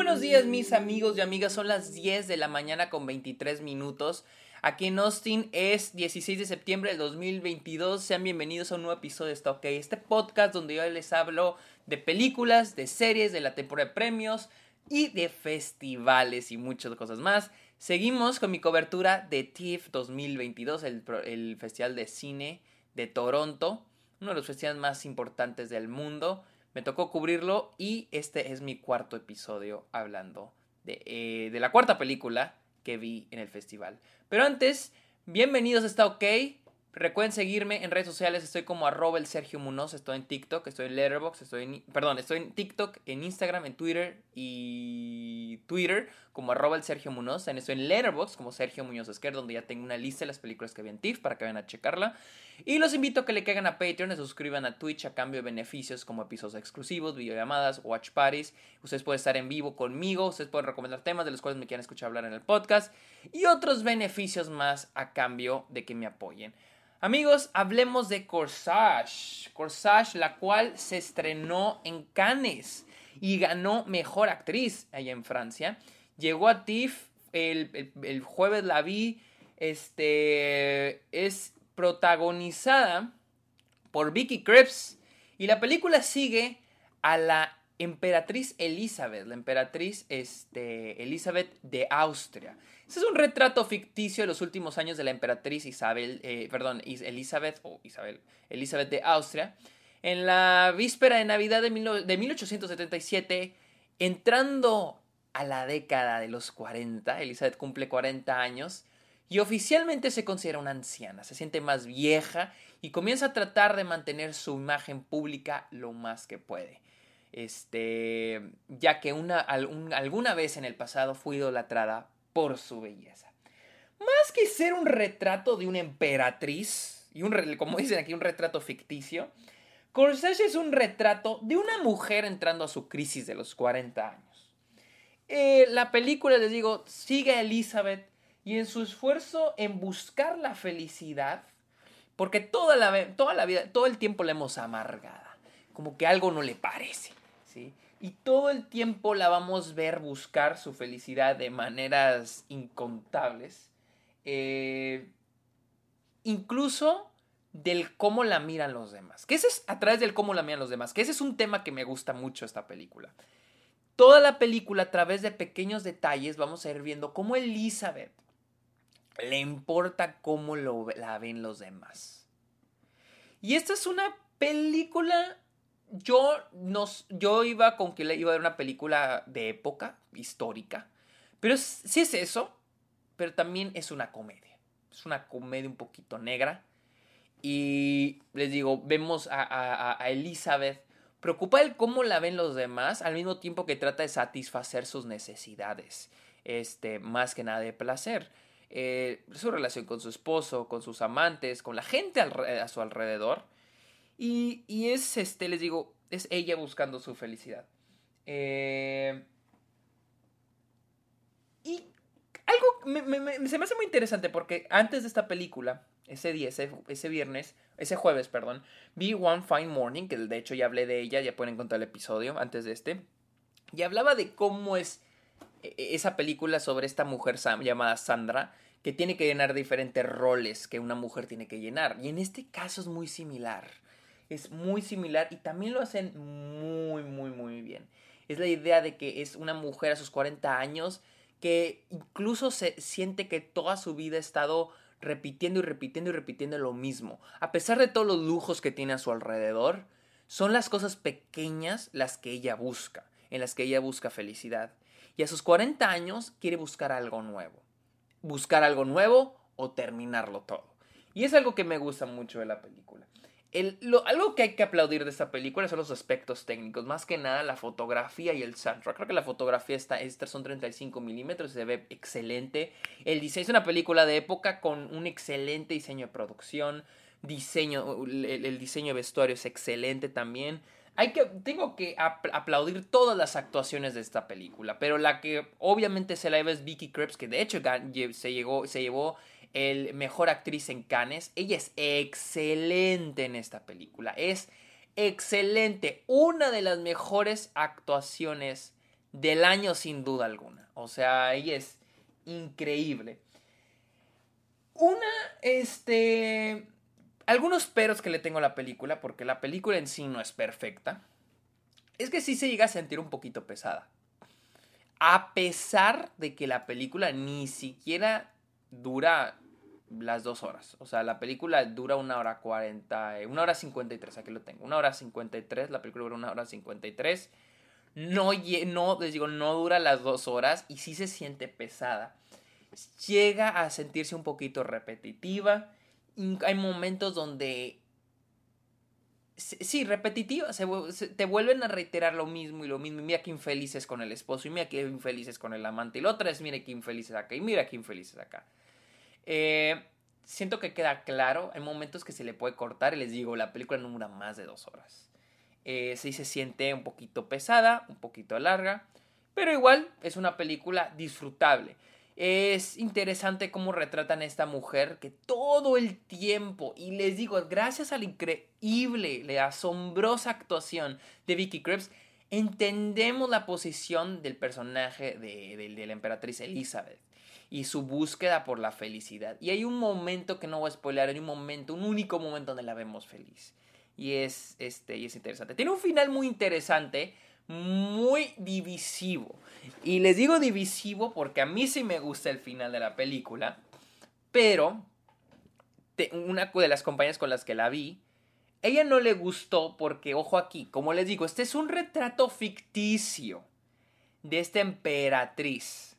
buenos días mis amigos y amigas, son las 10 de la mañana con 23 minutos. Aquí en Austin es 16 de septiembre del 2022. Sean bienvenidos a un nuevo episodio de Stock este podcast donde yo les hablo de películas, de series, de la temporada de premios y de festivales y muchas cosas más. Seguimos con mi cobertura de TIFF 2022, el, el Festival de Cine de Toronto, uno de los festivales más importantes del mundo. Me tocó cubrirlo y este es mi cuarto episodio hablando de, eh, de la cuarta película que vi en el festival. Pero antes, bienvenidos a Está OK. Recuerden seguirme en redes sociales, estoy como arroba el Sergio Munoz, estoy en TikTok, estoy en Letterboxd, estoy en, perdón, estoy en TikTok, en Instagram, en Twitter y Twitter como arroba el Sergio Munoz, estoy en Letterboxd como Sergio Muñoz Esquer, donde ya tengo una lista de las películas que vi en TIFF para que vayan a checarla. Y los invito a que le caigan a Patreon, se suscriban a Twitch a cambio de beneficios como episodios exclusivos, videollamadas, watch parties. Ustedes pueden estar en vivo conmigo, ustedes pueden recomendar temas de los cuales me quieran escuchar hablar en el podcast y otros beneficios más a cambio de que me apoyen. Amigos, hablemos de Corsage. Corsage, la cual se estrenó en Cannes y ganó Mejor Actriz allá en Francia. Llegó a TIFF, el, jueves la vi. Este es protagonizada por Vicky Krieps y la película sigue a la emperatriz Elizabeth, la emperatriz este, Elizabeth de Austria. Es un retrato ficticio de los últimos años de la emperatriz Isabel, eh, perdón, Elizabeth o Isabel, Elizabeth de Austria. En la víspera de Navidad de, de 1877, entrando a la década de los 40, Elizabeth cumple 40 años y oficialmente se considera una anciana, se siente más vieja y comienza a tratar de mantener su imagen pública lo más que puede. Este, ya que una, alguna vez en el pasado fue idolatrada por su belleza. Más que ser un retrato de una emperatriz, y un, como dicen aquí, un retrato ficticio, Corsage es un retrato de una mujer entrando a su crisis de los 40 años. Eh, la película, les digo, sigue a Elizabeth y en su esfuerzo en buscar la felicidad, porque toda la, toda la vida, todo el tiempo la hemos amargada, como que algo no le parece, ¿sí? Y todo el tiempo la vamos a ver buscar su felicidad de maneras incontables, eh, incluso del cómo la miran los demás, que ese es a través del cómo la miran los demás, que ese es un tema que me gusta mucho esta película. Toda la película, a través de pequeños detalles, vamos a ir viendo cómo Elizabeth le importa cómo lo, la ven los demás. Y esta es una película. Yo, nos, yo iba con que iba a ver una película de época, histórica. Pero sí es eso, pero también es una comedia. Es una comedia un poquito negra. Y les digo, vemos a, a, Elizabeth preocupada de cómo la ven los demás, al mismo tiempo que trata de satisfacer sus necesidades. Este, más que nada de placer. Eh, su relación con su esposo, con sus amantes, con la gente a su alrededor. Y, es, este, les digo, es ella buscando su felicidad. Eh, y algo se me hace muy interesante porque antes de esta película, ese día, ese, ese, viernes, ese jueves, perdón, vi One Fine Morning, que de hecho ya hablé de ella, ya pueden encontrar el episodio antes de este, y hablaba de cómo es e, e, esa película sobre esta mujer llamada Sandra que tiene que llenar diferentes roles que una mujer tiene que llenar. Y en este caso es muy similar. Es muy similar y también lo hacen muy, muy, muy bien. Es la idea de que es una mujer a sus 40 años que incluso se siente que toda su vida ha estado repitiendo y repitiendo y repitiendo lo mismo. A pesar de todos los lujos que tiene a su alrededor, son las cosas pequeñas las que ella busca, en las que ella busca felicidad y a sus 40 años quiere buscar algo nuevo. Buscar algo nuevo o terminarlo todo. Y es algo que me gusta mucho de la película. Algo que hay que aplaudir de esta película son los aspectos técnicos, más que nada la fotografía y el soundtrack. Creo que la fotografía está, esta son 35 milímetros, se ve excelente. El diseño es una película de época con un excelente diseño de producción, diseño, el diseño de vestuario es excelente también hay que, tengo que aplaudir todas las actuaciones de esta película, pero la que obviamente se la lleva es Vicky Krieps, que de hecho se, llegó, se llevó el mejor actriz en Cannes. Ella es excelente en esta película, es excelente, una de las mejores actuaciones del año sin duda alguna. O sea, ella es increíble. Una, este... Algunos peros que le tengo a la película, porque la película en sí no es perfecta, es que sí se llega a sentir un poquito pesada. A pesar de que la película ni siquiera dura las dos horas. O sea, la película dura una hora cuarenta, una hora cincuenta y tres, aquí lo tengo. Una hora cincuenta y tres, la película dura una hora cincuenta y tres. No, no, les digo, no dura las dos horas y sí se siente pesada. Llega a sentirse un poquito repetitiva. Hay momentos donde sí, repetitiva, se, te vuelven a reiterar lo mismo y lo mismo. Y mira qué infelices con el esposo, y mira qué infelices con el amante. Y la otra es, mira qué infelices acá, y mira qué infelices acá. Eh, siento que queda claro, hay momentos que se le puede cortar y les digo, la película no dura más de dos horas. Eh, sí se siente un poquito pesada, un poquito larga, pero igual es una película disfrutable. Es interesante cómo retratan a esta mujer que todo el tiempo, y les digo, gracias a la increíble, la asombrosa actuación de Vicky Krebs, entendemos la posición del personaje de, de la emperatriz Elizabeth y su búsqueda por la felicidad. Y hay un momento que no voy a spoiler, hay un momento, un único momento donde la vemos feliz. Y es, este, y es interesante. Tiene un final muy interesante, muy divisivo. Y les digo divisivo porque a mí sí me gusta el final de la película, pero una de las compañías con las que la vi, ella no le gustó porque, ojo aquí, como les digo, este es un retrato ficticio de esta emperatriz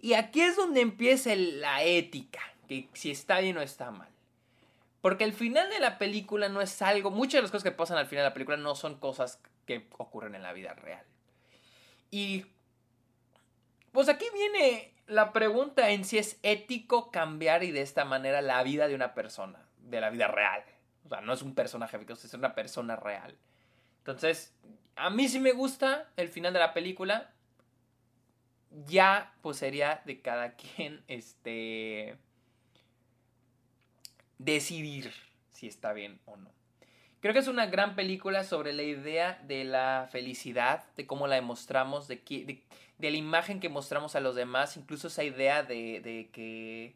y aquí es donde empieza la ética, que si está bien o está mal. Porque el final de la película no es algo, muchas de las cosas que pasan al final de la película no son cosas que ocurren en la vida real. Y pues aquí viene la pregunta en si es ético cambiar y de esta manera la vida de una persona, de la vida real. O sea, no es un personaje es una persona real. Entonces, a mí sí me gusta el final de la película ya pues sería de cada quien este decidir si está bien o no. Creo que es una gran película sobre la idea de la felicidad, de cómo la demostramos, de, de, de la imagen que mostramos a los demás, incluso esa idea de, de que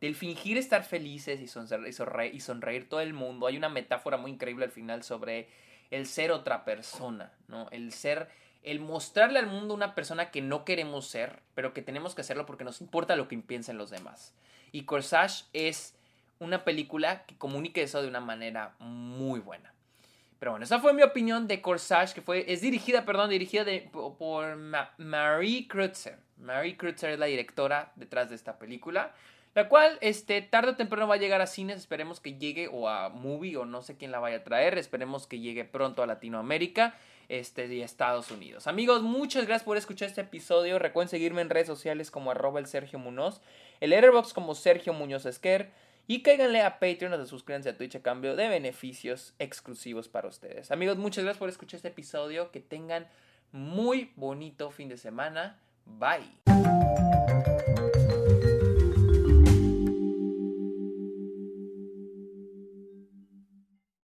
del fingir estar felices y y sonreír todo el mundo. Hay una metáfora muy increíble al final sobre el ser otra persona, ¿no? El ser el mostrarle al mundo una persona que no queremos ser, pero que tenemos que hacerlo porque nos importa lo que piensen los demás. Y Corsage es una película que comunica eso de una manera muy buena. Pero bueno, esa fue mi opinión de Corsage, que fue, es dirigida, perdón, dirigida por Marie Kreutzer. Marie Kreutzer es la directora detrás de esta película, la cual, este, tarde o temprano va a llegar a cines, esperemos que llegue, o a Movie, o no sé quién la vaya a traer, esperemos que llegue pronto a Latinoamérica este, de Estados Unidos. Amigos, muchas gracias por escuchar este episodio. Recuerden seguirme en redes sociales como arroba el Sergio Munoz, el Letterboxd como Sergio Muñoz Esquer. Y cáiganle a Patreon o suscríbanse a Twitch a cambio de beneficios exclusivos para ustedes. Amigos, muchas gracias por escuchar este episodio. Que tengan muy bonito fin de semana. Bye.